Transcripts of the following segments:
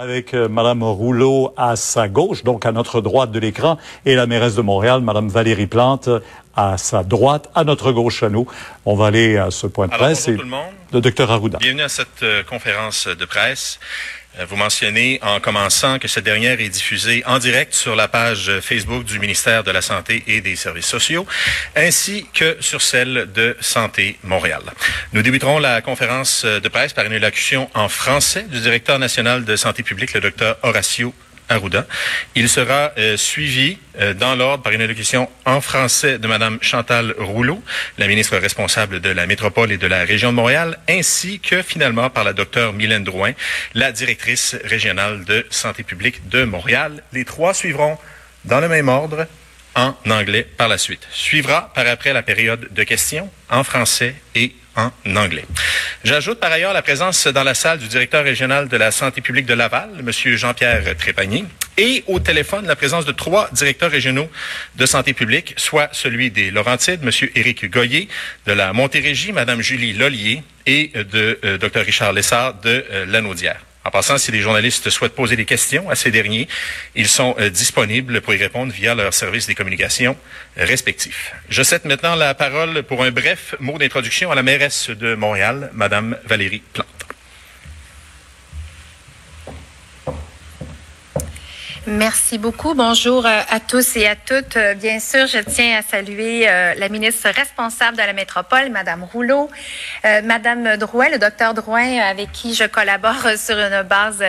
Avec euh, Madame Rouleau à sa gauche, donc à notre droite de l'écran, et la mairesse de Montréal, Madame Valérie Plante, à sa droite, à notre gauche à nous. On va aller à ce point de Alors, presse. bonjour et tout le monde. Le docteur Arruda. Bienvenue à cette euh, conférence de presse. Euh, Vous mentionnez en commençant que cette dernière est diffusée en direct sur la page Facebook du ministère de la Santé et des Services sociaux, ainsi que sur celle de Santé Montréal. Nous débuterons la conférence de presse par une élocution en français du directeur national de santé publique, le docteur Horacio Arruda. Il sera euh, suivi euh, dans l'ordre par une allocution en français de Madame Chantal Rouleau, la ministre responsable de la métropole et de la région de Montréal, ainsi que finalement par la docteure Mylène Drouin, la directrice régionale de santé publique de Montréal. Les trois suivront dans le même ordre en anglais par la suite. Suivra par après la période de questions en français et en anglais. J'ajoute par ailleurs la présence dans la salle du directeur régional de la santé publique de Laval, M. Jean-Pierre Trépanier, et au téléphone la présence de trois directeurs régionaux de santé publique, soit celui des Laurentides, M. Éric Goyer, de la Montérégie, Mme Julie Lollier, et de euh, Dr. Richard Lessard de euh, Lanaudière. En passant, si les journalistes souhaitent poser des questions à ces derniers, ils sont euh, disponibles pour y répondre via leur service des communications euh, respectifs. Je cède maintenant la parole pour un bref mot d'introduction à la mairesse de Montréal, Madame Valérie Plante. Merci beaucoup. Bonjour euh, à tous et à toutes. Euh, Bien sûr, je tiens à saluer euh, la ministre responsable de la métropole, Madame Rouleau, euh, Madame Drouin, le docteur Drouin, avec qui je collabore sur une base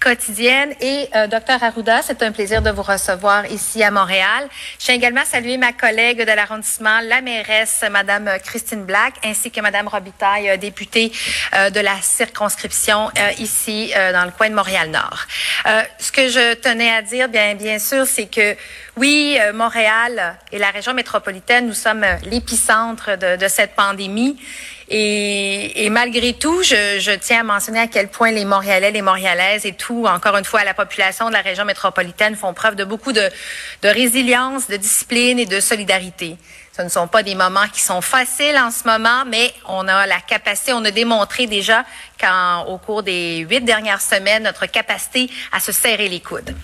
quotidienne, et euh, docteur Arruda. C'est un plaisir de vous recevoir ici à Montréal. Je tiens également à saluer ma collègue de l'arrondissement, la mairesse, Madame Christine Black, ainsi que Madame Robitaille, députée de la circonscription ici dans le coin de Montréal-Nord. Ce que je tenais à dire, bien, sûr, c'est que oui, euh, Montréal et la région métropolitaine, nous sommes l'épicentre de, cette pandémie. Et, malgré tout, je, je tiens à mentionner à quel point les Montréalais, les Montréalaises et tout, encore une fois, la population de la région métropolitaine font preuve de beaucoup de, de résilience, de discipline et de solidarité. Ce ne sont pas des moments qui sont faciles en ce moment, mais on a la capacité, on a démontré déjà qu'au cours des huit dernières semaines, notre capacité à se serrer les coudes.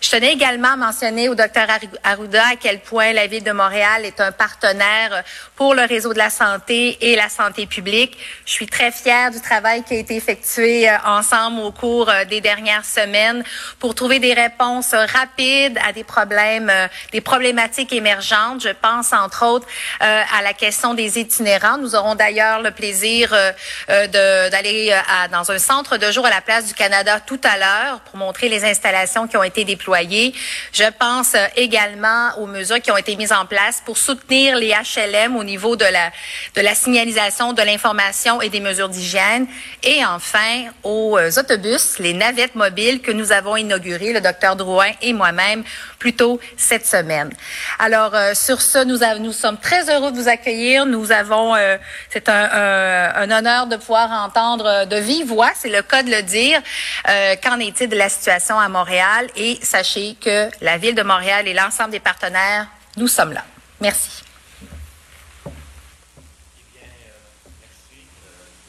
Je tenais également à mentionner au docteur Arruda à quel point la ville de Montréal est un partenaire pour le réseau de la santé et la santé publique. Je suis très fière du travail qui a été effectué euh, ensemble au cours euh, des dernières semaines pour trouver des réponses euh, rapides à des problèmes, euh, des problématiques émergentes. Je pense entre autres euh, à la question des itinérants. Nous aurons d'ailleurs le plaisir euh, euh, d'aller euh, dans un centre de jour à la place du Canada tout à l'heure pour montrer les installations qui ont été déployées. Je pense euh, également aux mesures qui ont été mises en place pour soutenir les HLM au niveau de la, de la signalisation, de l'information et des mesures d'hygiène. Et enfin, aux euh, autobus, les navettes mobiles que nous avons inaugurées, le docteur Drouin et moi-même, plus tôt cette semaine. Alors, euh, sur ce, nous, nous sommes très heureux de vous accueillir. Nous avons, euh, c'est un, un- un honneur de pouvoir entendre euh, de vive voix, c'est le cas de le dire, euh, qu'en est-il de la situation à Montréal? Et sachez que la Ville de Montréal et l'ensemble des partenaires, nous sommes là. Merci.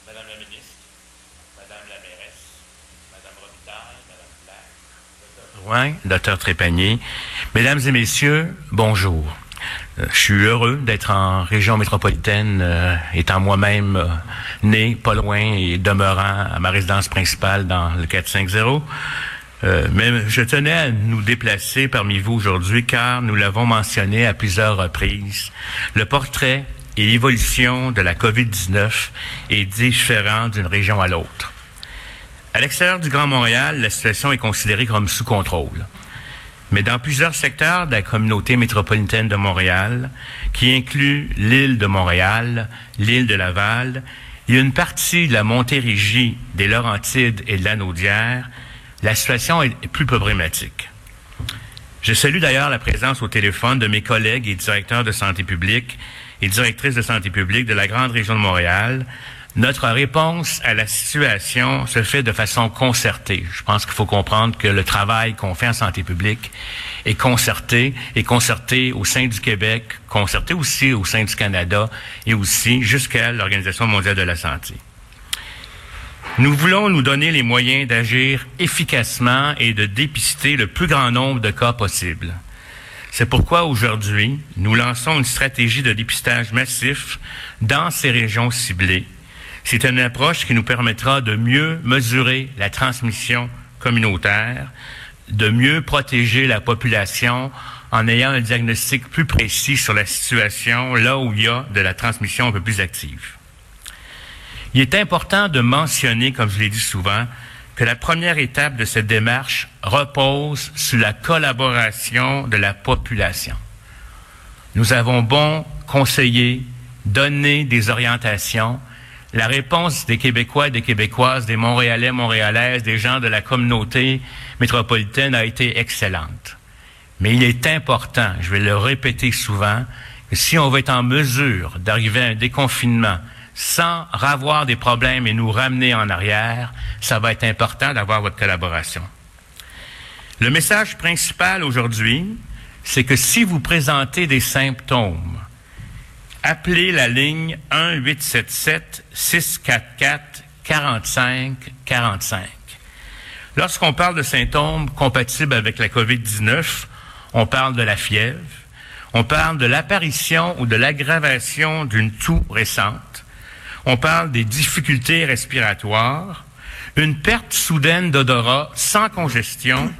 Madame la ministre, Madame la mairesse, Madame Robitaille, Drouin, docteur Trépanier. Mesdames et messieurs, bonjour. Euh, Je suis heureux d'être en région métropolitaine, euh, étant moi-même euh, né pas loin et demeurant à ma résidence principale dans le 450. Euh, mais je tenais à nous déplacer parmi vous aujourd'hui car nous l'avons mentionné à plusieurs reprises. Le portrait et l'évolution de la COVID-19 est différent d'une région à l'autre. À l'extérieur du Grand Montréal, la situation est considérée comme sous contrôle. Mais dans plusieurs secteurs de la communauté métropolitaine de Montréal, qui inclut l'île de Montréal, l'île de Laval, et une partie de la Montérégie, des Laurentides et de la Naudière, la situation est plus problématique. Je salue d'ailleurs la présence au téléphone de mes collègues et directeurs de santé publique et directrices de santé publique de la grande région de Montréal. Notre réponse à la situation se fait de façon concertée. Je pense qu'il faut comprendre que le travail qu'on fait en santé publique est concerté, est concerté au sein du Québec, concerté aussi au sein du Canada et aussi jusqu'à l'Organisation mondiale de la santé. Nous voulons nous donner les moyens d'agir efficacement et de dépister le plus grand nombre de cas possible. C'est pourquoi aujourd'hui, nous lançons une stratégie de dépistage massif dans ces régions ciblées. C'est une approche qui nous permettra de mieux mesurer la transmission communautaire, de mieux protéger la population en ayant un diagnostic plus précis sur la situation là où il y a de la transmission un peu plus active. Il est important de mentionner, comme je l'ai dit souvent, que la première étape de cette démarche repose sur la collaboration de la population. Nous avons bon conseiller, donné des orientations. La réponse des Québécois, des Québécoises, des Montréalais, Montréalaises, des gens de la communauté métropolitaine a été excellente. Mais il est important, je vais le répéter souvent, que si on veut être en mesure d'arriver à un déconfinement, sans avoir des problèmes et nous ramener en arrière, ça va être important d'avoir votre collaboration. Le message principal aujourd'hui, c'est que si vous présentez des symptômes, appelez la ligne 1-877-644-45-45. Lorsqu'on parle de symptômes compatibles avec la COVID-19, on parle de la fièvre, on parle de l'apparition ou de l'aggravation d'une toux récente, on parle des difficultés respiratoires, une perte soudaine d'odorat sans congestion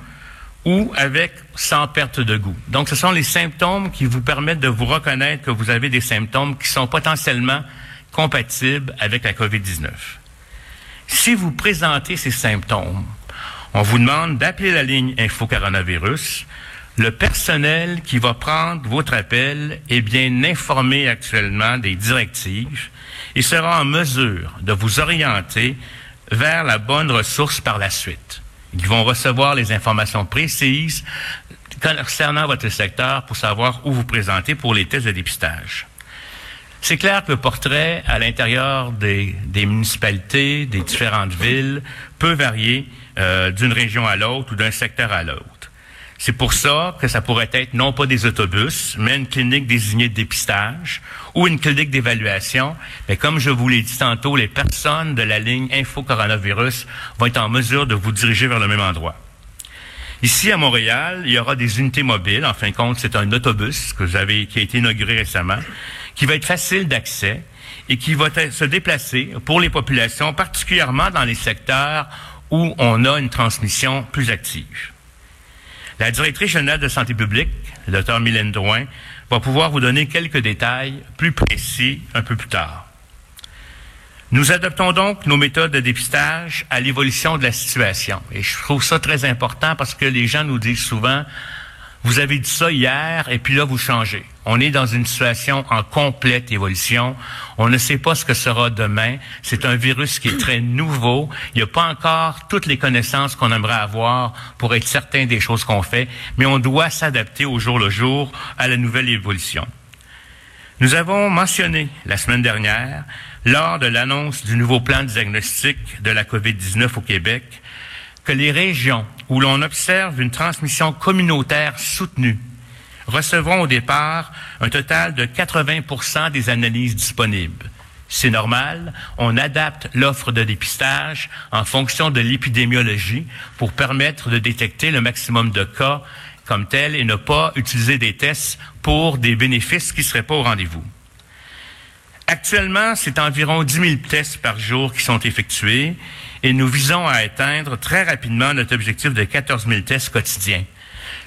ou avec sans perte de goût. Donc, ce sont les symptômes qui vous permettent de vous reconnaître que vous avez des symptômes qui sont potentiellement compatibles avec la COVID-19. Si vous présentez ces symptômes, on vous demande d'appeler la ligne Info Coronavirus. Le personnel qui va prendre votre appel est bien informé actuellement des directives il sera en mesure de vous orienter vers la bonne ressource par la suite. Ils vont recevoir les informations précises concernant votre secteur pour savoir où vous présenter pour les tests de dépistage. C'est clair que le portrait à l'intérieur des, municipalités, des différentes villes, peut varier euh, d'une région à l'autre ou d'un secteur à l'autre. C'est pour ça que ça pourrait être non pas des autobus, mais une clinique désignée de dépistage ou une clinique d'évaluation. Mais comme je vous l'ai dit tantôt, les personnes de la ligne Info Coronavirus vont être en mesure de vous diriger vers le même endroit. Ici à Montréal, il y aura des unités mobiles. En fin de compte, c'est un autobus qui a été inauguré récemment, qui va être facile d'accès et qui va se déplacer pour les populations, particulièrement dans les secteurs où on a une transmission plus active. La directrice générale de santé publique, le docteur Mylène Drouin, va pouvoir vous donner quelques détails plus précis un peu plus tard. Nous adoptons donc nos méthodes de dépistage à l'évolution de la situation. Et je trouve ça très important parce que les gens nous disent souvent, vous avez dit ça hier et puis là, vous changez. On est dans une situation en complète évolution. On ne sait pas ce que sera demain. C'est un virus qui est très nouveau. Il n'y a pas encore toutes les connaissances qu'on aimerait avoir pour être certain des choses qu'on fait, mais on doit s'adapter au jour le jour à la nouvelle évolution. Nous avons mentionné la semaine dernière, lors de l'annonce du nouveau plan de diagnostic de la COVID-19 au Québec, que les régions où l'on observe une transmission communautaire soutenue recevront au départ un total de 80% des analyses disponibles. C'est normal, on adapte l'offre de dépistage en fonction de l'épidémiologie pour permettre de détecter le maximum de cas comme tel et ne pas utiliser des tests pour des bénéfices qui ne seraient pas au rendez-vous. Actuellement, c'est environ 10 000 tests par jour qui sont effectués et nous visons à atteindre très rapidement notre objectif de 14 000 tests quotidiens.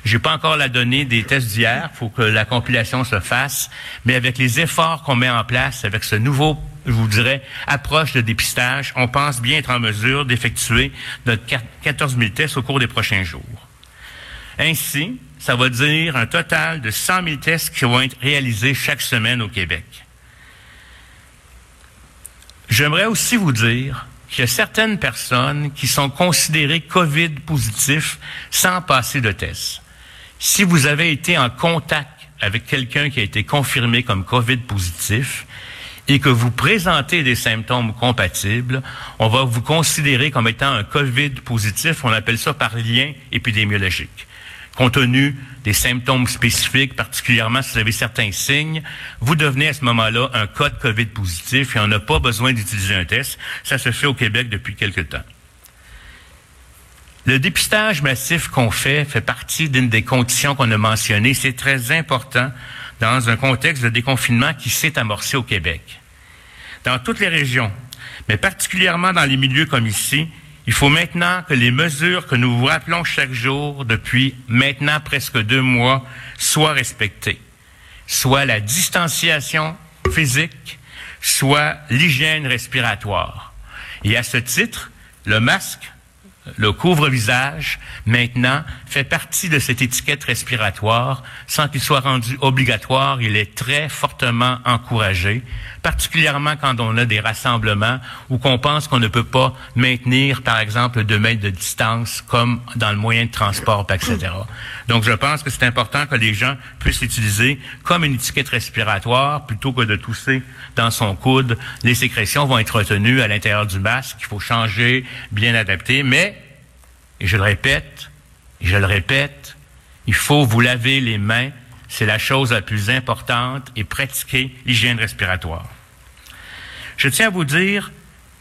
J'ai pas encore la donnée des tests d'hier, faut que la compilation se fasse, mais avec les efforts qu'on met en place, avec ce nouveau, je vous dirais, approche de dépistage, on pense bien être en mesure d'effectuer notre 14 000 tests au cours des prochains jours. Ainsi, ça va dire un total de 100 000 tests qui vont être réalisés chaque semaine au Québec. J'aimerais aussi vous dire qu'il y a certaines personnes qui sont considérées COVID positifs sans passer de test. Si vous avez été en contact avec quelqu'un qui a été confirmé comme COVID positif et que vous présentez des symptômes compatibles, on va vous considérer comme étant un COVID positif. On appelle ça par lien épidémiologique compte tenu des symptômes spécifiques, particulièrement si vous avez certains signes, vous devenez à ce moment-là un cas de COVID positif et on n'a pas besoin d'utiliser un test. Ça se fait au Québec depuis quelque temps. Le dépistage massif qu'on fait fait partie d'une des conditions qu'on a mentionnées. C'est très important dans un contexte de déconfinement qui s'est amorcé au Québec. Dans toutes les régions, mais particulièrement dans les milieux comme ici, il faut maintenant que les mesures que nous vous rappelons chaque jour depuis maintenant presque deux mois soient respectées, soit la distanciation physique, soit l'hygiène respiratoire. Et à ce titre, le masque le couvre-visage, maintenant, fait partie de cette étiquette respiratoire. Sans qu'il soit rendu obligatoire, il est très fortement encouragé, particulièrement quand on a des rassemblements ou qu'on pense qu'on ne peut pas maintenir, par exemple, deux mètres de distance, comme dans le moyen de transport, etc. Donc, je pense que c'est important que les gens puissent l'utiliser comme une étiquette respiratoire plutôt que de tousser dans son coude. Les sécrétions vont être retenues à l'intérieur du masque. Il faut changer, bien adapter, mais et je le répète, je le répète, il faut vous laver les mains, c'est la chose la plus importante, et pratiquer l'hygiène respiratoire. Je tiens à vous dire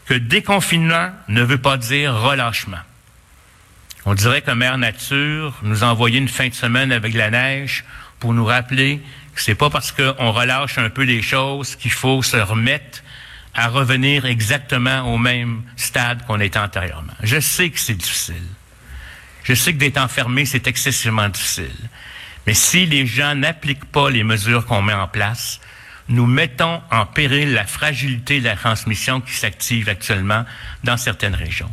que déconfinement ne veut pas dire relâchement. On dirait que Mère Nature nous a envoyé une fin de semaine avec la neige pour nous rappeler que c'est pas parce qu'on relâche un peu les choses qu'il faut se remettre à revenir exactement au même stade qu'on était antérieurement. Je sais que c'est difficile. Je sais que d'être enfermé, c'est excessivement difficile. Mais si les gens n'appliquent pas les mesures qu'on met en place, nous mettons en péril la fragilité de la transmission qui s'active actuellement dans certaines régions.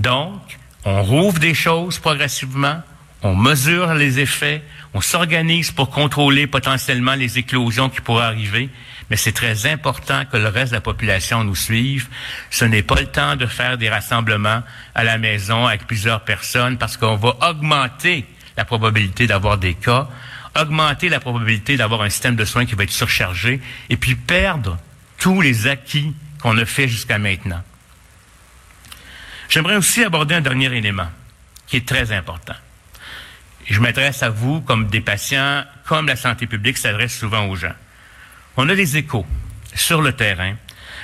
Donc, on rouvre des choses progressivement, on mesure les effets, on s'organise pour contrôler potentiellement les éclosions qui pourraient arriver, mais c'est très important que le reste de la population nous suive. Ce n'est pas le temps de faire des rassemblements à la maison avec plusieurs personnes parce qu'on va augmenter la probabilité d'avoir des cas, augmenter la probabilité d'avoir un système de soins qui va être surchargé et puis perdre tous les acquis qu'on a fait jusqu'à maintenant. J'aimerais aussi aborder un dernier élément qui est très important. Je m'adresse à vous comme des patients, comme la santé publique s'adresse souvent aux gens. On a des échos sur le terrain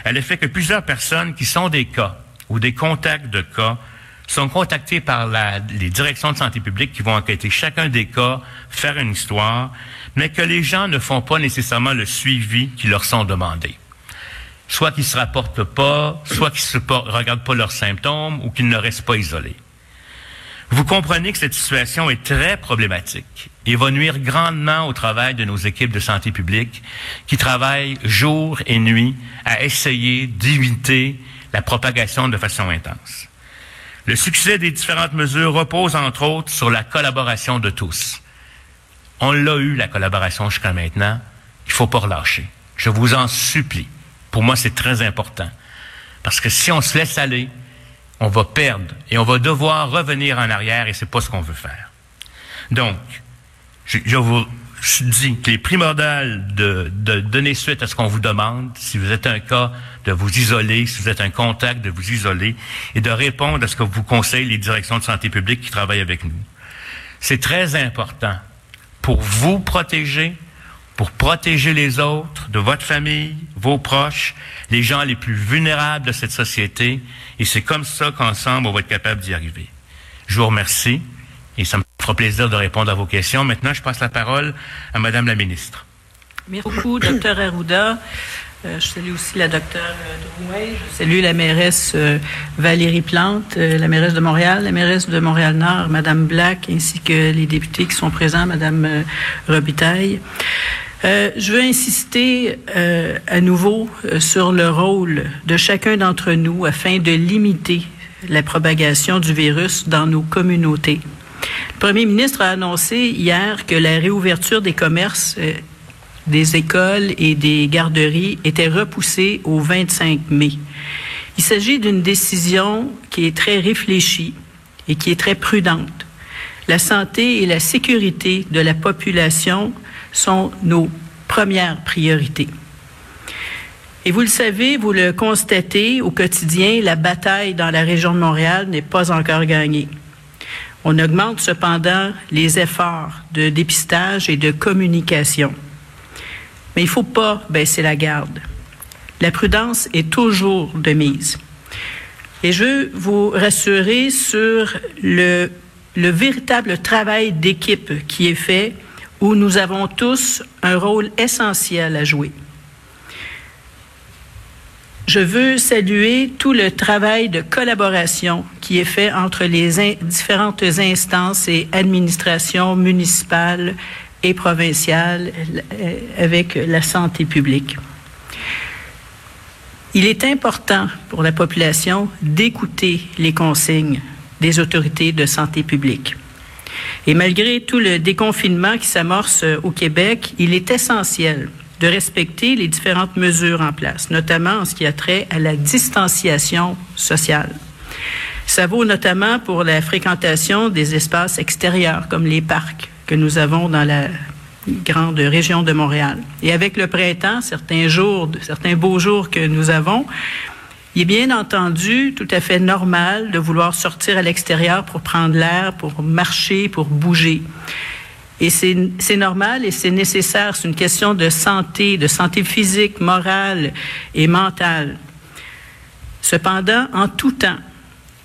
à l'effet que plusieurs personnes qui sont des cas ou des contacts de cas sont contactés par les directions de santé publique qui vont enquêter chacun des cas, faire une histoire, mais que les gens ne font pas nécessairement le suivi qui leur sont demandés. Soit qu'ils se rapportent pas, soit qu'ils ne regardent pas leurs symptômes ou qu'ils ne restent pas isolés. Vous comprenez que cette situation est très problématique et va nuire grandement au travail de nos équipes de santé publique qui travaillent jour et nuit à essayer d'éviter la propagation de façon intense. Le succès des différentes mesures repose entre autres sur la collaboration de tous. On l'a eu, la collaboration jusqu'à maintenant. Il faut pas relâcher. Je vous en supplie. Pour moi, c'est très important. Parce que si on se laisse aller, on va perdre et on va devoir revenir en arrière et c'est pas ce qu'on veut faire. Donc, je, vous dis qu'il est primordial de, de, donner suite à ce qu'on vous demande. Si vous êtes un cas, de vous isoler. Si vous êtes un contact, de vous isoler et de répondre à ce que vous conseillent les directions de santé publique qui travaillent avec nous. C'est très important pour vous protéger, pour protéger les autres, de votre famille, vos proches, les gens les plus vulnérables de cette société. Et c'est comme ça qu'ensemble, on va être capable d'y arriver. Je vous remercie et ça me fera plaisir de répondre à vos questions. Maintenant, je passe la parole à Madame la ministre. Merci beaucoup, docteur Arruda. Euh, je salue aussi la docteure Drouin. Je salue la mairesse euh, Valérie Plante, euh, la mairesse de Montréal, la mairesse de Montréal-Nord, Madame Black, ainsi que les députés qui sont présents, Madame Robitaille. Euh, je veux insister euh, à nouveau euh, sur le rôle de chacun d'entre nous afin de limiter la propagation du virus dans nos communautés. Le premier ministre a annoncé hier que la réouverture des commerces, des écoles et des garderies était repoussée au 25 mai. Il s'agit d'une décision qui est très réfléchie et qui est très prudente. La santé et la sécurité de la population sont nos premières priorités. Et vous le savez, vous le constatez au quotidien, la bataille dans la région de Montréal n'est pas encore gagnée. On augmente cependant les efforts de dépistage et de communication. Mais il ne faut pas baisser la garde. La prudence est toujours de mise. Et je veux vous rassurer sur le, le véritable travail d'équipe qui est fait, où nous avons tous un rôle essentiel à jouer. Je veux saluer tout le travail de collaboration qui est fait entre les différentes instances et administrations municipales et provinciales euh, avec la santé publique. Il est important pour la population d'écouter les consignes des autorités de santé publique. Et malgré tout le déconfinement qui s'amorce au Québec, il est essentiel de respecter les différentes mesures en place, notamment en ce qui a trait à la distanciation sociale. Ça vaut notamment pour la fréquentation des espaces extérieurs comme les parcs que nous avons dans la grande région de Montréal. Et avec le printemps, certains jours, certains beaux jours que nous avons, il est bien entendu tout à fait normal de vouloir sortir à l'extérieur pour prendre l'air, pour marcher, pour bouger. Et c'est normal et c'est nécessaire. C'est une question de santé, de santé physique, morale et mentale. Cependant, en tout temps,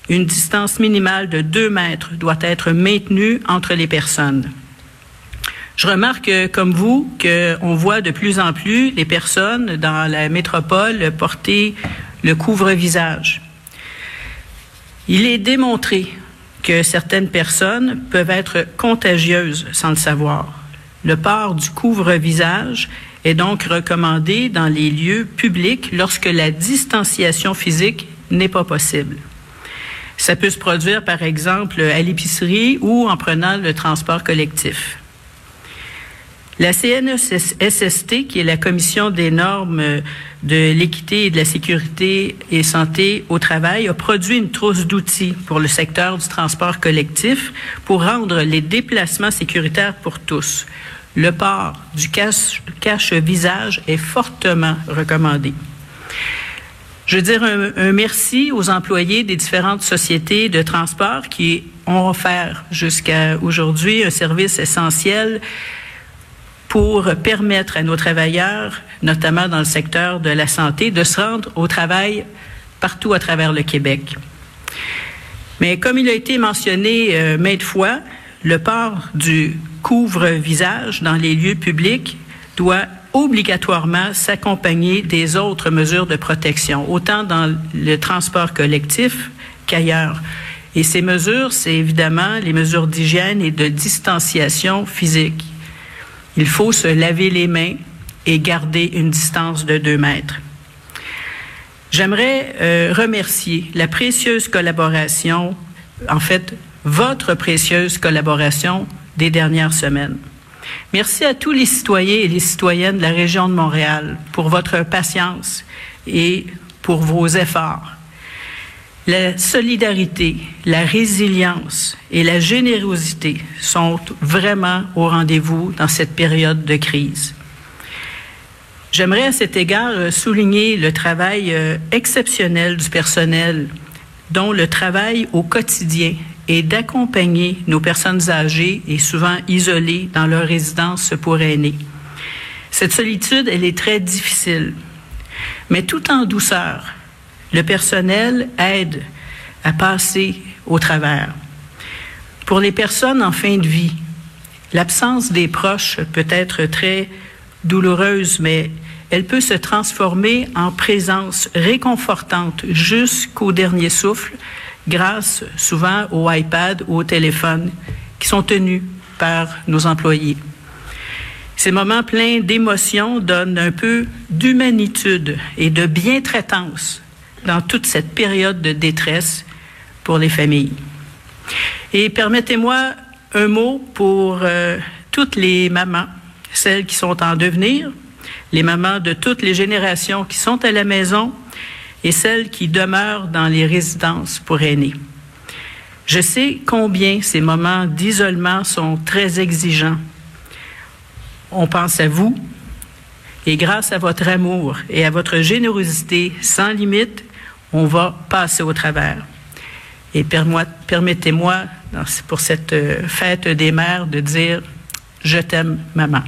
une distance minimale de deux mètres doit être maintenue entre les personnes. Je remarque, comme vous, qu'on voit de plus en plus les personnes dans la métropole porter le couvre-visage. Il est démontré que certaines personnes peuvent être contagieuses sans le savoir. Le port du couvre-visage est donc recommandé dans les lieux publics lorsque la distanciation physique n'est pas possible. Ça peut se produire, par exemple, à l'épicerie ou en prenant le transport collectif. La CNSST, qui est la Commission des normes de l'équité et de la sécurité et santé au travail, a produit une trousse d'outils pour le secteur du transport collectif pour rendre les déplacements sécuritaires pour tous. Le port du cache-visage est fortement recommandé. Je veux dire un merci aux employés des différentes sociétés de transport qui ont offert jusqu'à aujourd'hui un service essentiel pour permettre à nos travailleurs, notamment dans le secteur de la santé, de se rendre au travail partout à travers le Québec. Mais comme il a été mentionné euh, maintes fois, le port du couvre-visage dans les lieux publics doit obligatoirement s'accompagner des autres mesures de protection, autant dans le transport collectif qu'ailleurs. Et ces mesures, c'est évidemment les mesures d'hygiène et de distanciation physique. Il faut se laver les mains et garder une distance de deux mètres. J'aimerais euh, remercier la précieuse collaboration, en fait, votre précieuse collaboration des dernières semaines. Merci à tous les citoyens et les citoyennes de la région de Montréal pour votre patience et pour vos efforts. La solidarité, la résilience et la générosité sont vraiment au rendez-vous dans cette période de crise. J'aimerais à cet égard euh, souligner le travail euh, exceptionnel du personnel, dont le travail au quotidien est d'accompagner nos personnes âgées et souvent isolées dans leur résidence pour aînés. Cette solitude, elle est très difficile, mais tout en douceur, le personnel aide à passer au travers. Pour les personnes en fin de vie, l'absence des proches peut être très douloureuse, mais elle peut se transformer en présence réconfortante jusqu'au dernier souffle grâce souvent au iPad ou au téléphone qui sont tenus par nos employés. Ces moments pleins d'émotions donnent un peu d'humanitude et de bientraitance dans toute cette période de détresse pour les familles. Et permettez-moi un mot pour euh, toutes les mamans, celles qui sont en devenir, les mamans de toutes les générations qui sont à la maison et celles qui demeurent dans les résidences pour aînés. Je sais combien ces moments d'isolement sont très exigeants. On pense à vous et grâce à votre amour et à votre générosité sans limite, on va passer au travers. Et permettez-moi, pour cette euh, fête des mères, de dire Je t'aime, maman.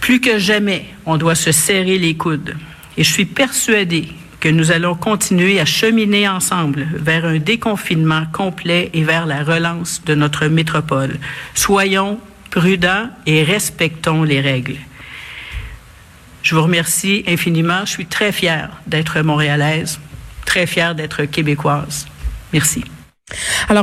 Plus que jamais, on doit se serrer les coudes. Et je suis persuadée que nous allons continuer à cheminer ensemble vers un déconfinement complet et vers la relance de notre métropole. Soyons prudents et respectons les règles. Je vous remercie infiniment. Je suis très fière d'être montréalaise, très fière d'être québécoise. Merci.